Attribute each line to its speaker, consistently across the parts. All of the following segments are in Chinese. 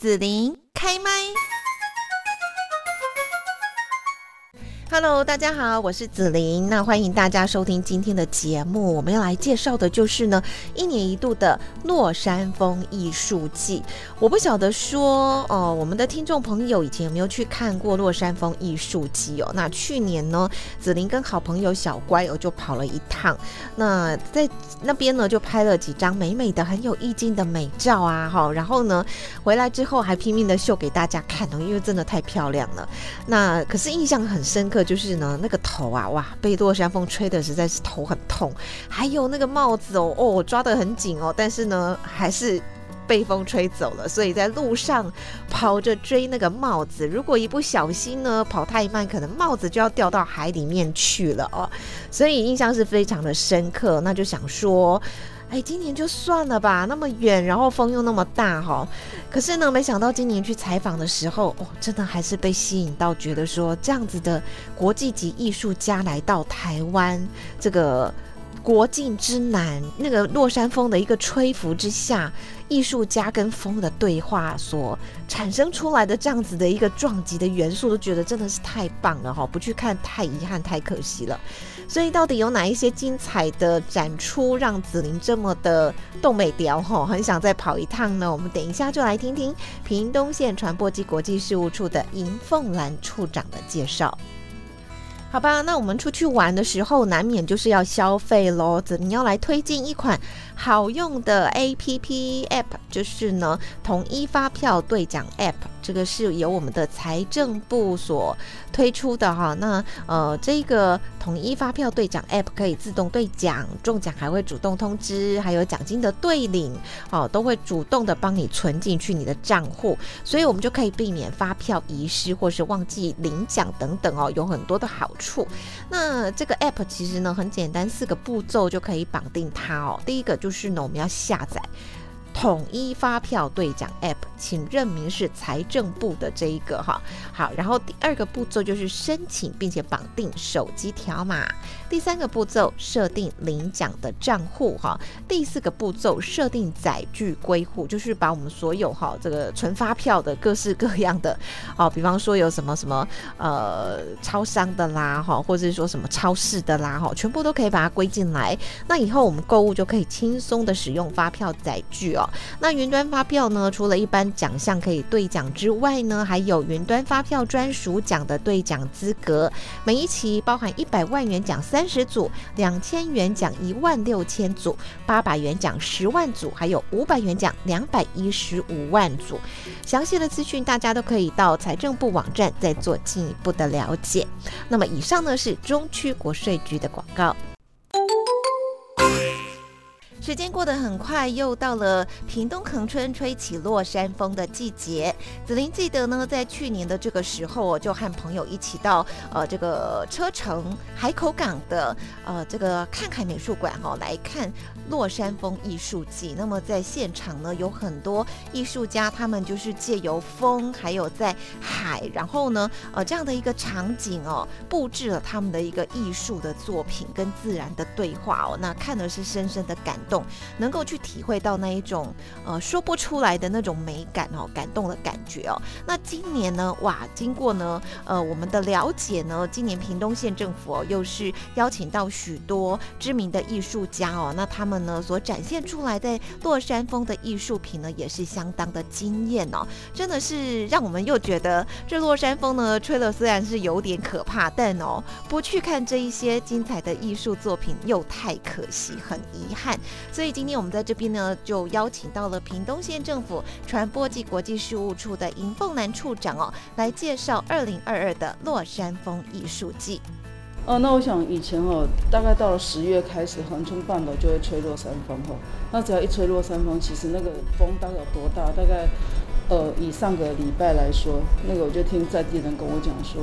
Speaker 1: 子琳开麦。Hello，大家好，我是紫琳。那欢迎大家收听今天的节目。我们要来介绍的就是呢，一年一度的落山风艺术季。我不晓得说，哦，我们的听众朋友以前有没有去看过落山风艺术季哦？那去年呢，紫琳跟好朋友小乖哦就跑了一趟。那在那边呢，就拍了几张美美的、很有意境的美照啊，哈。然后呢，回来之后还拼命的秀给大家看哦，因为真的太漂亮了。那可是印象很深刻。就是呢，那个头啊，哇，被落山风吹的实在是头很痛。还有那个帽子哦，哦，抓得很紧哦，但是呢，还是被风吹走了。所以在路上跑着追那个帽子，如果一不小心呢，跑太慢，可能帽子就要掉到海里面去了哦。所以印象是非常的深刻。那就想说。哎，今年就算了吧，那么远，然后风又那么大哈。可是呢，没想到今年去采访的时候，哦，真的还是被吸引到，觉得说这样子的国际级艺术家来到台湾，这个国境之南，那个落山风的一个吹拂之下。艺术家跟风的对话所产生出来的这样子的一个撞击的元素，都觉得真的是太棒了哈！不去看太遗憾，太可惜了。所以到底有哪一些精彩的展出，让紫菱这么的动美雕哈？很想再跑一趟呢？我们等一下就来听听屏东县传播及国际事务处的银凤兰处长的介绍。好吧，那我们出去玩的时候，难免就是要消费喽。子你要来推荐一款好用的 A P P App，就是呢统一发票兑奖 App。这个是由我们的财政部所推出的哈。那呃，这个统一发票兑奖 App 可以自动兑奖，中奖还会主动通知，还有奖金的兑领哦，都会主动的帮你存进去你的账户，所以我们就可以避免发票遗失或是忘记领奖等等哦，有很多的好。处，那这个 app 其实呢很简单，四个步骤就可以绑定它哦。第一个就是呢，我们要下载。统一发票兑奖 App，请认明是财政部的这一个哈。好，然后第二个步骤就是申请并且绑定手机条码。第三个步骤设定领奖的账户哈。第四个步骤设定载具归户，就是把我们所有哈这个存发票的各式各样的哦，比方说有什么什么呃超商的啦哈，或者是说什么超市的啦哈，全部都可以把它归进来。那以后我们购物就可以轻松的使用发票载具哦。那云端发票呢？除了一般奖项可以兑奖之外呢，还有云端发票专属奖的兑奖资格。每一期包含一百万元奖三十组，两千元奖一万六千组，八百元奖十万组，还有五百元奖两百一十五万组。详细的资讯大家都可以到财政部网站再做进一步的了解。那么以上呢是中区国税局的广告。时间过得很快，又到了屏东恒春吹起落山风的季节。子琳记得呢，在去年的这个时候，我就和朋友一起到呃这个车城海口港的呃这个看海美术馆哦来看。落山风艺术季，那么在现场呢，有很多艺术家，他们就是借由风，还有在海，然后呢，呃，这样的一个场景哦，布置了他们的一个艺术的作品跟自然的对话哦，那看的是深深的感动，能够去体会到那一种呃说不出来的那种美感哦，感动的感觉哦。那今年呢，哇，经过呢，呃，我们的了解呢，今年屏东县政府哦，又是邀请到许多知名的艺术家哦，那他们。呢，所展现出来在落山风的艺术品呢，也是相当的惊艳哦，真的是让我们又觉得这落山风呢吹了，虽然是有点可怕，但哦不去看这一些精彩的艺术作品又太可惜，很遗憾。所以今天我们在这边呢，就邀请到了屏东县政府传播及国际事务处的尹凤南处长哦，来介绍二零二二的落山风艺术季。
Speaker 2: 哦，那我想以前哦，大概到了十月开始，恒春半岛就会吹落山风哦。那只要一吹落山风，其实那个风大概有多大？大概，呃，以上个礼拜来说，那个我就听在地人跟我讲说，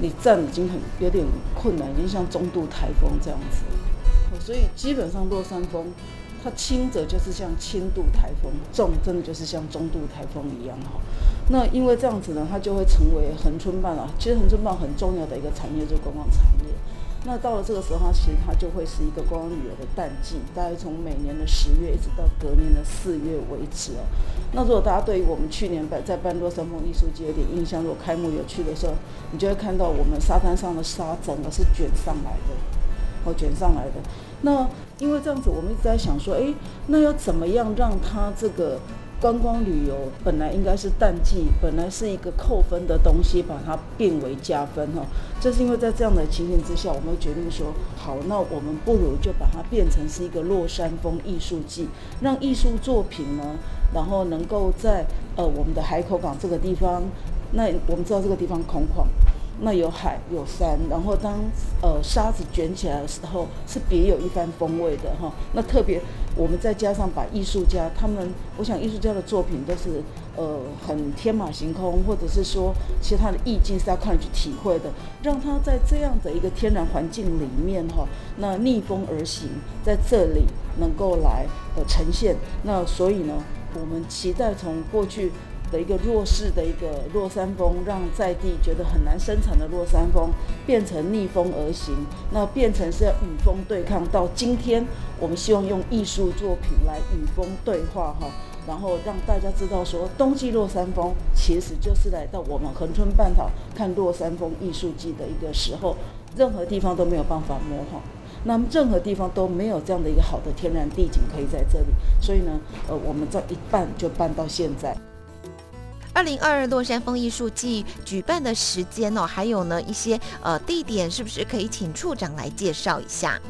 Speaker 2: 你站已经很有点困难，已经像中度台风这样子。哦所以基本上落山风，它轻则就是像轻度台风，重真的就是像中度台风一样哈。那因为这样子呢，它就会成为恒春半岛，其实恒春半岛很重要的一个产业就是观光产业。那到了这个时候，它其实它就会是一个观光旅游的淡季，大概从每年的十月一直到隔年的四月为止哦。那如果大家对于我们去年办在半落山峰艺术节有点印象，如果开幕有去的时候，你就会看到我们沙滩上的沙整个是卷上来的，哦，卷上来的。那因为这样子，我们一直在想说，哎，那要怎么样让它这个？观光旅游本来应该是淡季，本来是一个扣分的东西，把它变为加分哈。这是因为在这样的情形之下，我们决定说，好，那我们不如就把它变成是一个落山风艺术季，让艺术作品呢，然后能够在呃我们的海口港这个地方，那我们知道这个地方空旷。那有海有山，然后当呃沙子卷起来的时候，是别有一番风味的哈。那特别我们再加上把艺术家他们，我想艺术家的作品都是呃很天马行空，或者是说其他的意境是要靠你去体会的，让他在这样的一个天然环境里面哈，那逆风而行，在这里能够来呃呈现。那所以呢，我们期待从过去。的一个弱势的一个落山风，让在地觉得很难生产的落山风，变成逆风而行，那变成是要与风对抗。到今天，我们希望用艺术作品来与风对话哈，然后让大家知道说，冬季落山风其实就是来到我们恒春半岛看落山风艺术季的一个时候，任何地方都没有办法模仿，那么任何地方都没有这样的一个好的天然地景可以在这里，所以呢，呃，我们这一办就办到现在。
Speaker 1: 二零二二洛山峰艺术季举办的时间哦，还有呢一些呃地点，是不是可以请处长来介绍一下？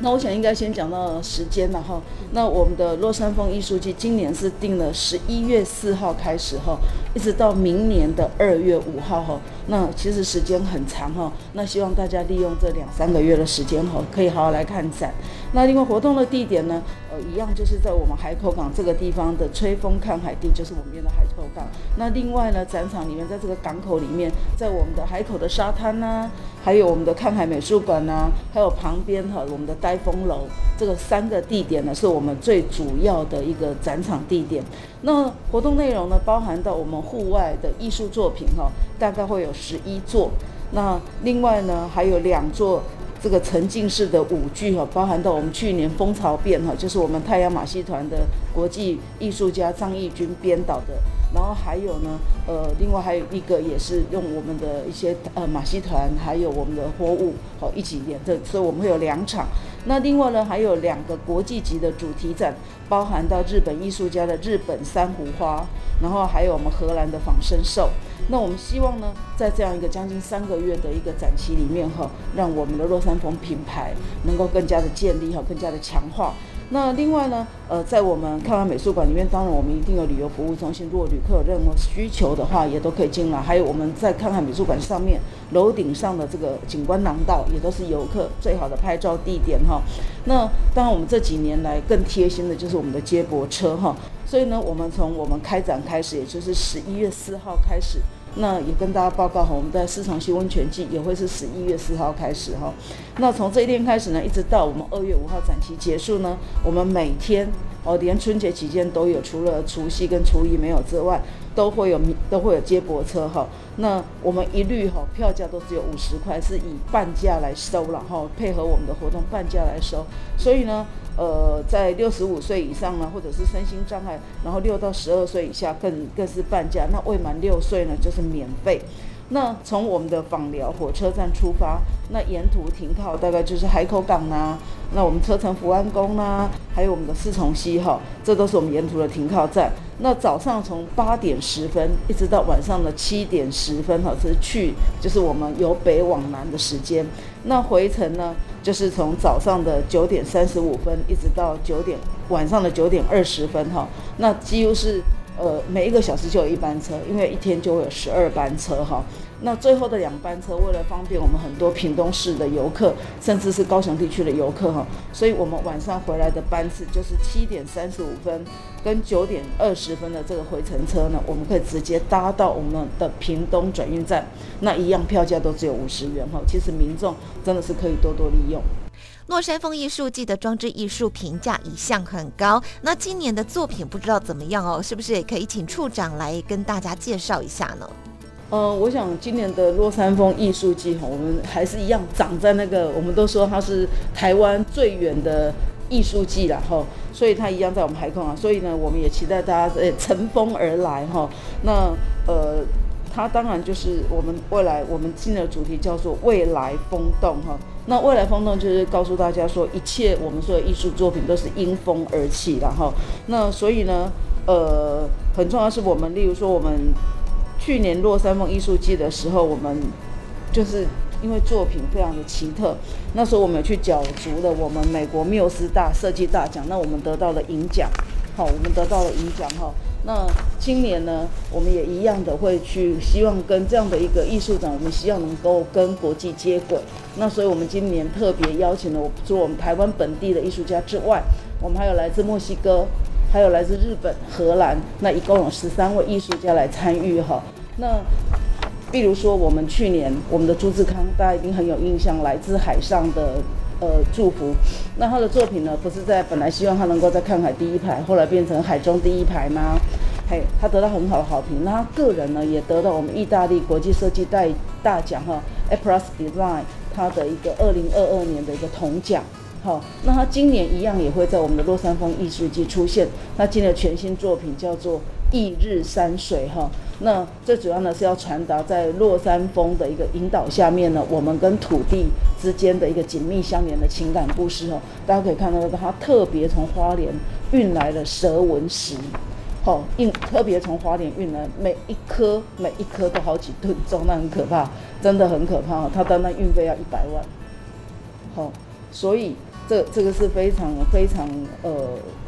Speaker 2: 那我想应该先讲到时间了哈。那我们的洛山峰艺术季今年是定了十一月四号开始哈，一直到明年的二月五号哈。那其实时间很长哈。那希望大家利用这两三个月的时间哈，可以好好来看展。那另外活动的地点呢？呃，一样就是在我们海口港这个地方的吹风看海地，就是我们边的海口港。那另外呢，展场里面在这个港口里面，在我们的海口的沙滩呐，还有我们的看海美术馆呐，还有旁边哈我们的呆风楼，这个三个地点呢，是我们最主要的一个展场地点。那活动内容呢，包含到我们户外的艺术作品哈，大概会有十一座。那另外呢，还有两座。这个沉浸式的舞剧哈，包含到我们去年蜂巢变哈，就是我们太阳马戏团的国际艺术家张义军编导的，然后还有呢，呃，另外还有一个也是用我们的一些呃马戏团，还有我们的货物好一起演的，所以我们会有两场。那另外呢，还有两个国际级的主题展，包含到日本艺术家的日本珊瑚花，然后还有我们荷兰的仿生兽。那我们希望呢，在这样一个将近三个月的一个展期里面哈，让我们的洛山峰品牌能够更加的建立哈，更加的强化。那另外呢，呃，在我们看完美术馆里面，当然我们一定有旅游服务中心，如果旅客有任何需求的话，也都可以进来。还有我们在看看美术馆上面楼顶上的这个景观廊道，也都是游客最好的拍照地点哈。那当然我们这几年来更贴心的就是我们的接驳车哈。所以呢，我们从我们开展开始，也就是十一月四号开始。那也跟大家报告哈，我们在四重溪温泉季也会是十一月四号开始哈。那从这一天开始呢，一直到我们二月五号展期结束呢，我们每天哦，连春节期间都有，除了除夕跟初一没有之外，都会有都会有接驳车哈。那我们一律哈票价都只有五十块，是以半价来收了哈，配合我们的活动半价来收。所以呢。呃，在六十五岁以上呢，或者是身心障碍，然后六到十二岁以下更更是半价。那未满六岁呢，就是免费。那从我们的访寮火车站出发，那沿途停靠大概就是海口港呐，那我们车城福安宫呐，还有我们的四重溪哈，这都是我们沿途的停靠站。那早上从八点十分一直到晚上的七点十分哈，是去就是我们由北往南的时间。那回程呢，就是从早上的九点三十五分一直到九点晚上的九点二十分哈，那几乎是。呃，每一个小时就有一班车，因为一天就会有十二班车哈。那最后的两班车，为了方便我们很多屏东市的游客，甚至是高雄地区的游客哈，所以我们晚上回来的班次就是七点三十五分跟九点二十分的这个回程车呢，我们可以直接搭到我们的屏东转运站，那一样票价都只有五十元哈。其实民众真的是可以多多利用。
Speaker 1: 落山风艺术季的装置艺术评价一向很高，那今年的作品不知道怎么样哦，是不是也可以请处长来跟大家介绍一下呢？
Speaker 2: 呃，我想今年的落山风艺术季哈，我们还是一样长在那个，我们都说它是台湾最远的艺术季然后，所以它一样在我们海空啊，所以呢，我们也期待大家呃乘风而来哈。那呃，它当然就是我们未来我们今的主题叫做未来风动哈。那未来风动就是告诉大家说，一切我们所有艺术作品都是因风而起然后，那所以呢，呃，很重要是我们，例如说我们。去年落山风艺术季的时候，我们就是因为作品非常的奇特，那时候我们去角逐了我们美国缪斯大设计大奖，那我们得到了银奖，好，我们得到了银奖哈。那今年呢，我们也一样的会去希望跟这样的一个艺术展，我们希望能够跟国际接轨。那所以我们今年特别邀请了，除了我们台湾本地的艺术家之外，我们还有来自墨西哥。还有来自日本、荷兰，那一共有十三位艺术家来参与哈。那，比如说我们去年我们的朱志康，大家一定很有印象，来自海上的呃祝福。那他的作品呢，不是在本来希望他能够在看海第一排，后来变成海中第一排吗？嘿，他得到很好的好评。那他个人呢，也得到我们意大利国际设计大大奖哈 a p r a s Design 他的一个二零二二年的一个铜奖。好，那他今年一样也会在我们的落山风艺术季出现。那今年全新作品叫做《翌日山水》哈。那最主要呢是要传达在落山风的一个引导下面呢，我们跟土地之间的一个紧密相连的情感故事哦。大家可以看到，他特别从花莲运来了蛇纹石，好运特别从花莲运来，每一颗每一颗都好几吨重，那很可怕，真的很可怕。他单单运费要一百万，好，所以。这这个是非常非常呃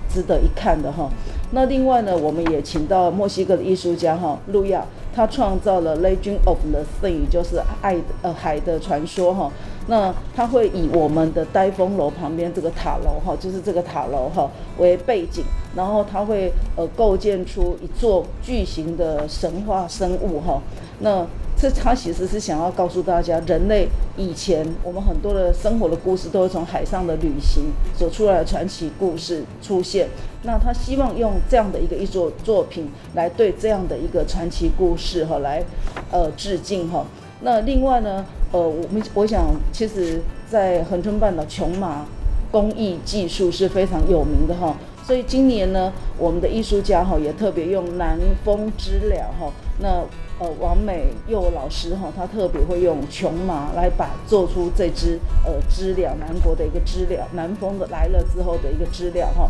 Speaker 2: 值得一看的哈。那另外呢，我们也请到墨西哥的艺术家哈，路亚，他创造了《Legend of the Sea》，就是爱的呃海的传说哈。那他会以我们的呆风楼旁边这个塔楼哈，就是这个塔楼哈为背景，然后他会呃构建出一座巨型的神话生物哈。那这他其实是想要告诉大家，人类以前我们很多的生活的故事都是从海上的旅行所出来的传奇故事出现。那他希望用这样的一个艺术作品来对这样的一个传奇故事哈来呃致敬哈。那另外呢，呃，我们我想其实，在恒春半岛琼麻工艺技术是非常有名的哈。所以今年呢，我们的艺术家哈也特别用南风知了哈那。呃，王美佑老师哈，他特别会用琼麻来把做出这只呃知了，南国的一个知了，南风的来了之后的一个知了哈。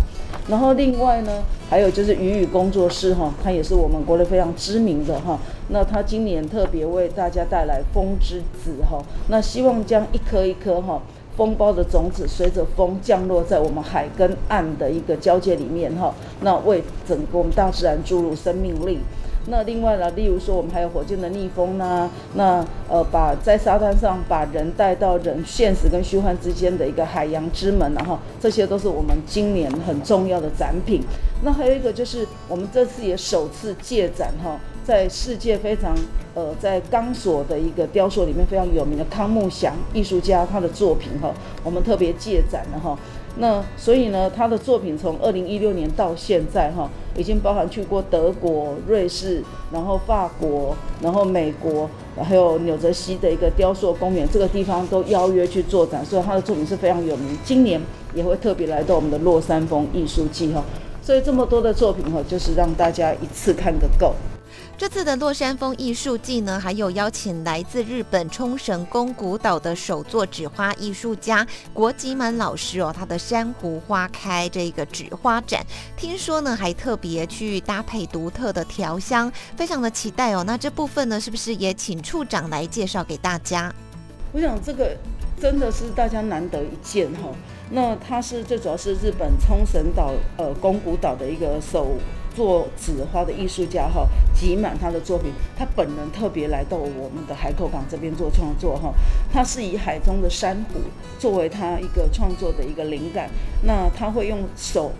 Speaker 2: 然后另外呢，还有就是雨雨工作室哈，它也是我们国内非常知名的哈。那它今年特别为大家带来风之子哈，那希望将一颗一颗哈风包的种子，随着风降落在我们海跟岸的一个交界里面哈，那为整个我们大自然注入生命力。那另外呢，例如说我们还有火箭的逆风呢，那呃把在沙滩上把人带到人现实跟虚幻之间的一个海洋之门，然后这些都是我们今年很重要的展品。那还有一个就是我们这次也首次借展哈，在世界非常呃在钢索的一个雕塑里面非常有名的康木祥艺术家他的作品哈，我们特别借展了哈。那所以呢，他的作品从二零一六年到现在哈。已经包含去过德国、瑞士，然后法国，然后美国，还有纽泽西的一个雕塑公园，这个地方都邀约去做展，所以他的作品是非常有名。今年也会特别来到我们的洛山风艺术季哈，所以这么多的作品哈，就是让大家一次看个够。
Speaker 1: 这次的落山风艺术季呢，还有邀请来自日本冲绳宫古岛的首作纸花艺术家国吉满老师哦，他的珊瑚花开这个纸花展，听说呢还特别去搭配独特的调香，非常的期待哦。那这部分呢，是不是也请处长来介绍给大家？
Speaker 2: 我想这个真的是大家难得一见哈。那他是最主要是日本冲绳岛呃宫古岛的一个首。做纸花的艺术家哈，挤满他的作品。他本人特别来到我们的海口港这边做创作哈。他是以海中的珊瑚作为他一个创作的一个灵感。那他会用手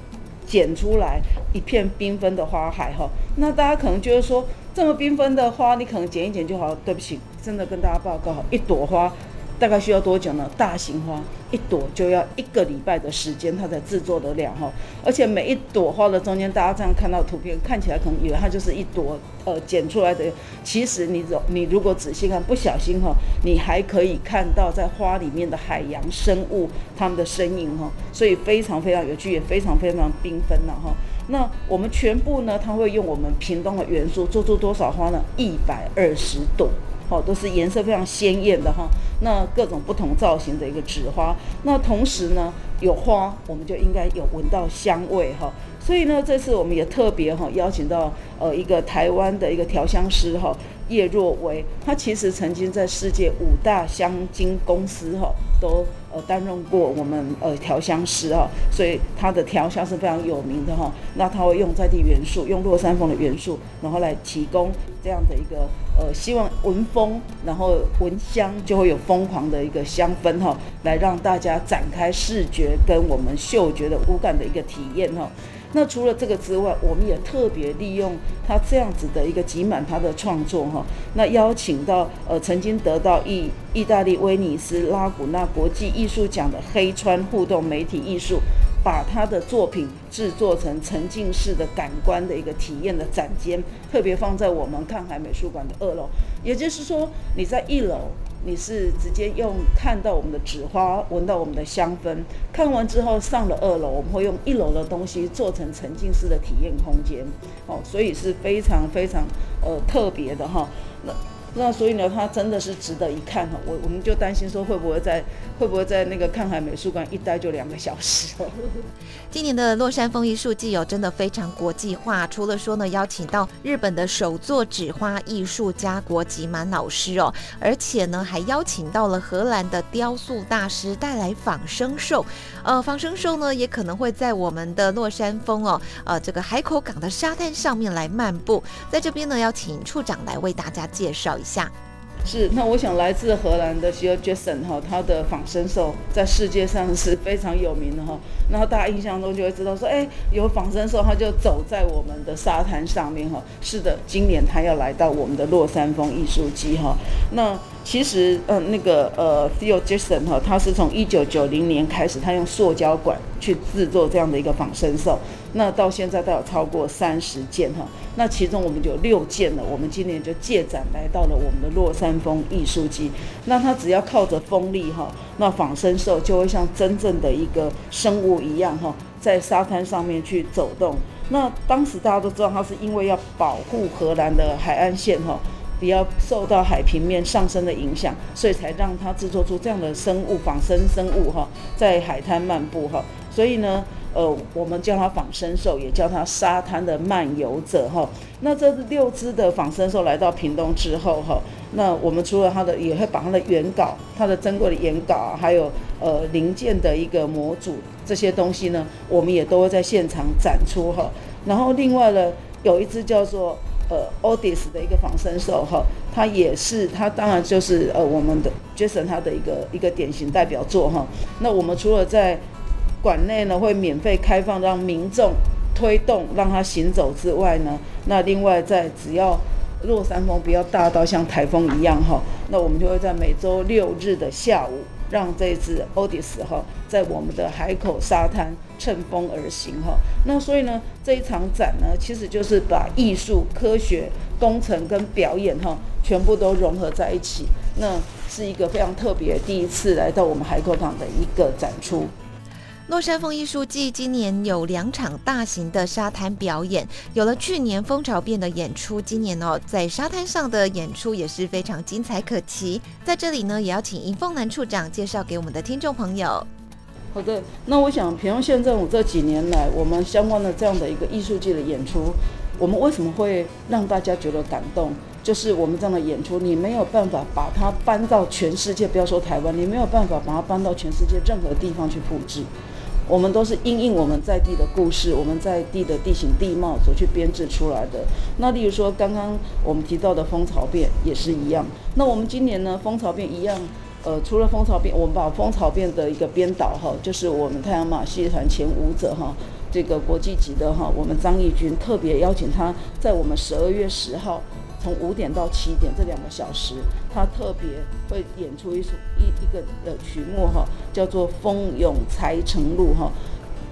Speaker 2: 剪出来一片缤纷的花海哈。那大家可能觉得说，这么缤纷的花，你可能剪一剪就好。对不起，真的跟大家报告，一朵花大概需要多久呢？大型花一朵就要一个礼拜的时间，它才制作得了哈。而且每一朵花的中间，大家这样看到图片，看起来可能以为它就是一朵呃剪出来的，其实你走你如果仔细看，不小心哈，你还可以看到在花里面的海洋生物它们的身影哈。所以非常非常有趣，也非常非常缤纷了哈。那我们全部呢，它会用我们屏东的元素做出多少花呢？一百二十朵。好，都是颜色非常鲜艳的哈。那各种不同造型的一个纸花，那同时呢有花，我们就应该有闻到香味哈。所以呢，这次我们也特别哈邀请到呃一个台湾的一个调香师哈叶若薇，他其实曾经在世界五大香精公司哈都。呃，担任过我们呃调香师哈，所以他的调香是非常有名的哈。那他会用在地元素，用落山风的元素，然后来提供这样的一个呃，希望闻风，然后闻香就会有疯狂的一个香氛哈，来让大家展开视觉跟我们嗅觉的五感的一个体验哈。那除了这个之外，我们也特别利用他这样子的一个挤满他的创作哈，那邀请到呃曾经得到意意大利威尼斯拉古纳国际艺术奖的黑川互动媒体艺术，把他的作品制作成沉浸式的感官的一个体验的展间，特别放在我们看海美术馆的二楼，也就是说你在一楼。你是直接用看到我们的纸花，闻到我们的香氛，看完之后上了二楼，我们会用一楼的东西做成沉浸式的体验空间，哦，所以是非常非常呃特别的哈。那那所以呢，它真的是值得一看哈。我我们就担心说会不会在会不会在那个看海美术馆一待就两个小时。
Speaker 1: 今年的落山风艺术季哦，真的非常国际化。除了说呢，邀请到日本的手作纸花艺术家国吉满老师哦，而且呢，还邀请到了荷兰的雕塑大师带来仿生兽。呃，仿生兽呢，也可能会在我们的落山风哦，呃，这个海口港的沙滩上面来漫步。在这边呢，要请处长来为大家介绍。下
Speaker 2: 是，那我想来自荷兰的 s h i Jason 哈，他的仿生兽在世界上是非常有名的哈。然后大家印象中就会知道说，哎，有仿生兽，他就走在我们的沙滩上面哈。是的，今年他要来到我们的落山风艺术季哈。那其实，嗯，那个呃 t h e o Jason 哈，他是从一九九零年开始，他用塑胶管去制作这样的一个仿生兽。那到现在都有超过三十件哈，那其中我们就有六件了，我们今年就借展来到了我们的落山风艺术季。那它只要靠着风力哈，那仿生兽就会像真正的一个生物一样哈，在沙滩上面去走动。那当时大家都知道，它是因为要保护荷兰的海岸线哈，不要受到海平面上升的影响，所以才让它制作出这样的生物仿生生物哈，在海滩漫步哈。所以呢。呃，我们叫它仿生兽，也叫它沙滩的漫游者哈。那这六只的仿生兽来到屏东之后哈，那我们除了它的，也会把它的原稿、它的珍贵的原稿，还有呃零件的一个模组这些东西呢，我们也都会在现场展出哈。然后另外呢，有一只叫做呃 Odis 的一个仿生兽哈，它也是它当然就是呃我们的 Jason 他的一个一个典型代表作哈。那我们除了在馆内呢会免费开放，让民众推动，让它行走之外呢，那另外在只要落山风不要大到像台风一样哈，那我们就会在每周六日的下午，让这只欧迪斯哈在我们的海口沙滩乘风而行哈。那所以呢，这一场展呢，其实就是把艺术、科学、工程跟表演哈，全部都融合在一起。那是一个非常特别，第一次来到我们海口港的一个展出。
Speaker 1: 洛山风艺术季今年有两场大型的沙滩表演，有了去年蜂巢变的演出，今年哦在沙滩上的演出也是非常精彩可期。在这里呢，也要请尹凤南处长介绍给我们的听众朋友。
Speaker 2: 好的，那我想平阳县政府这几年来，我们相关的这样的一个艺术季的演出，我们为什么会让大家觉得感动？就是我们这样的演出，你没有办法把它搬到全世界，不要说台湾，你没有办法把它搬到全世界任何地方去布置。我们都是因应我们在地的故事，我们在地的地形地貌所去编制出来的。那例如说，刚刚我们提到的蜂巢变也是一样。那我们今年呢，蜂巢变一样，呃，除了蜂巢变，我们把蜂巢变的一个编导哈，就是我们太阳马戏团前舞者哈，这个国际级的哈，我们张义军特别邀请他在我们十二月十号。从五点到七点这两个小时，他特别会演出一首一一个呃曲目哈，叫做《风涌柴城路》哈，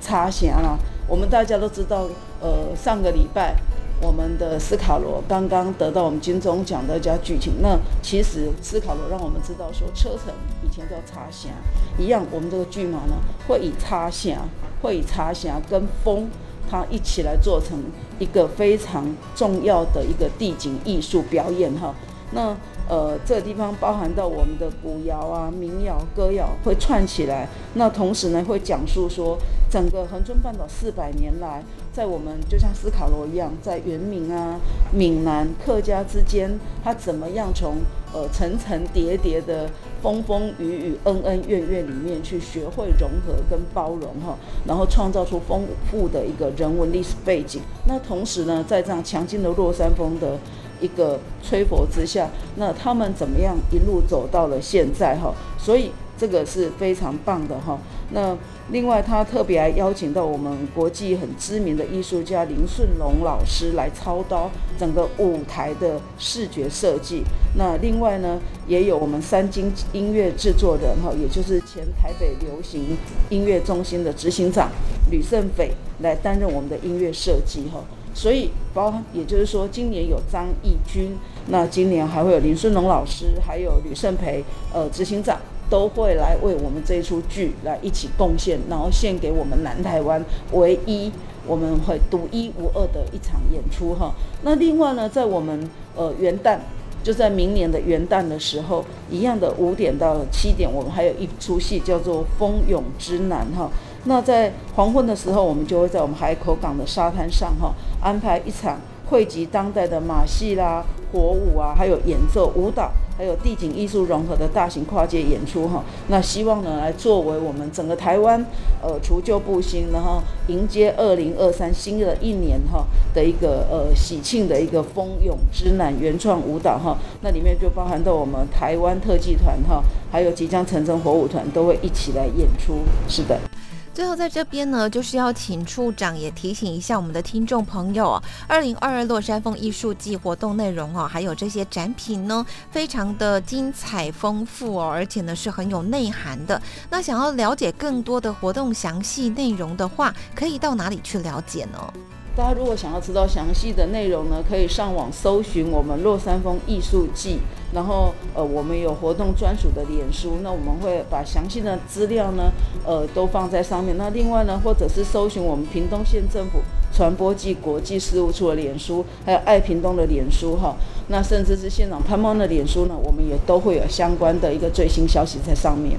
Speaker 2: 插弦啦。我们大家都知道，呃，上个礼拜我们的斯卡罗刚刚得到我们金钟奖的加剧情。那其实斯卡罗让我们知道说，车臣以前叫插弦一样，我们这个剧码呢会以插弦，会以插弦跟风。它一起来做成一个非常重要的一个地景艺术表演哈。那呃，这个地方包含到我们的古谣啊、民谣、歌谣会串起来。那同时呢，会讲述说整个恒春半岛四百年来，在我们就像斯卡罗一样，在原民啊、闽南、客家之间，它怎么样从呃层层叠叠的。风风雨雨、恩恩怨怨里面去学会融合跟包容哈，然后创造出丰富的一个人文历史背景。那同时呢，在这样强劲的落山风的一个吹拂之下，那他们怎么样一路走到了现在哈？所以。这个是非常棒的哈。那另外，他特别还邀请到我们国际很知名的艺术家林顺龙老师来操刀整个舞台的视觉设计。那另外呢，也有我们三金音乐制作人哈，也就是前台北流行音乐中心的执行长吕胜斐来担任我们的音乐设计哈。所以包，也就是说，今年有张义军，那今年还会有林顺龙老师，还有吕胜培呃执行长。都会来为我们这一出剧来一起贡献，然后献给我们南台湾唯一我们会独一无二的一场演出哈。那另外呢，在我们呃元旦，就在明年的元旦的时候，一样的五点到七点，我们还有一出戏叫做《蜂涌之南》哈。那在黄昏的时候，我们就会在我们海口港的沙滩上哈安排一场汇集当代的马戏啦、火舞啊，还有演奏舞蹈。还有地景艺术融合的大型跨界演出哈，那希望呢来作为我们整个台湾呃除旧布新，然后迎接二零二三新的一年哈的一个呃喜庆的一个蜂涌之南原创舞蹈哈，那里面就包含到我们台湾特技团哈，还有即将成真火舞团都会一起来演出，是的。
Speaker 1: 最后，在这边呢，就是要请处长也提醒一下我们的听众朋友，二零二二洛山峰艺术季活动内容哦，还有这些展品呢，非常的精彩丰富哦，而且呢是很有内涵的。那想要了解更多的活动详细内容的话，可以到哪里去了解呢？
Speaker 2: 大家如果想要知道详细的内容呢，可以上网搜寻我们落山风艺术季，然后呃，我们有活动专属的脸书，那我们会把详细的资料呢，呃，都放在上面。那另外呢，或者是搜寻我们屏东县政府传播暨国际事务处的脸书，还有爱屏东的脸书哈，那甚至是县长潘茂的脸书呢，我们也都会有相关的一个最新消息在上面。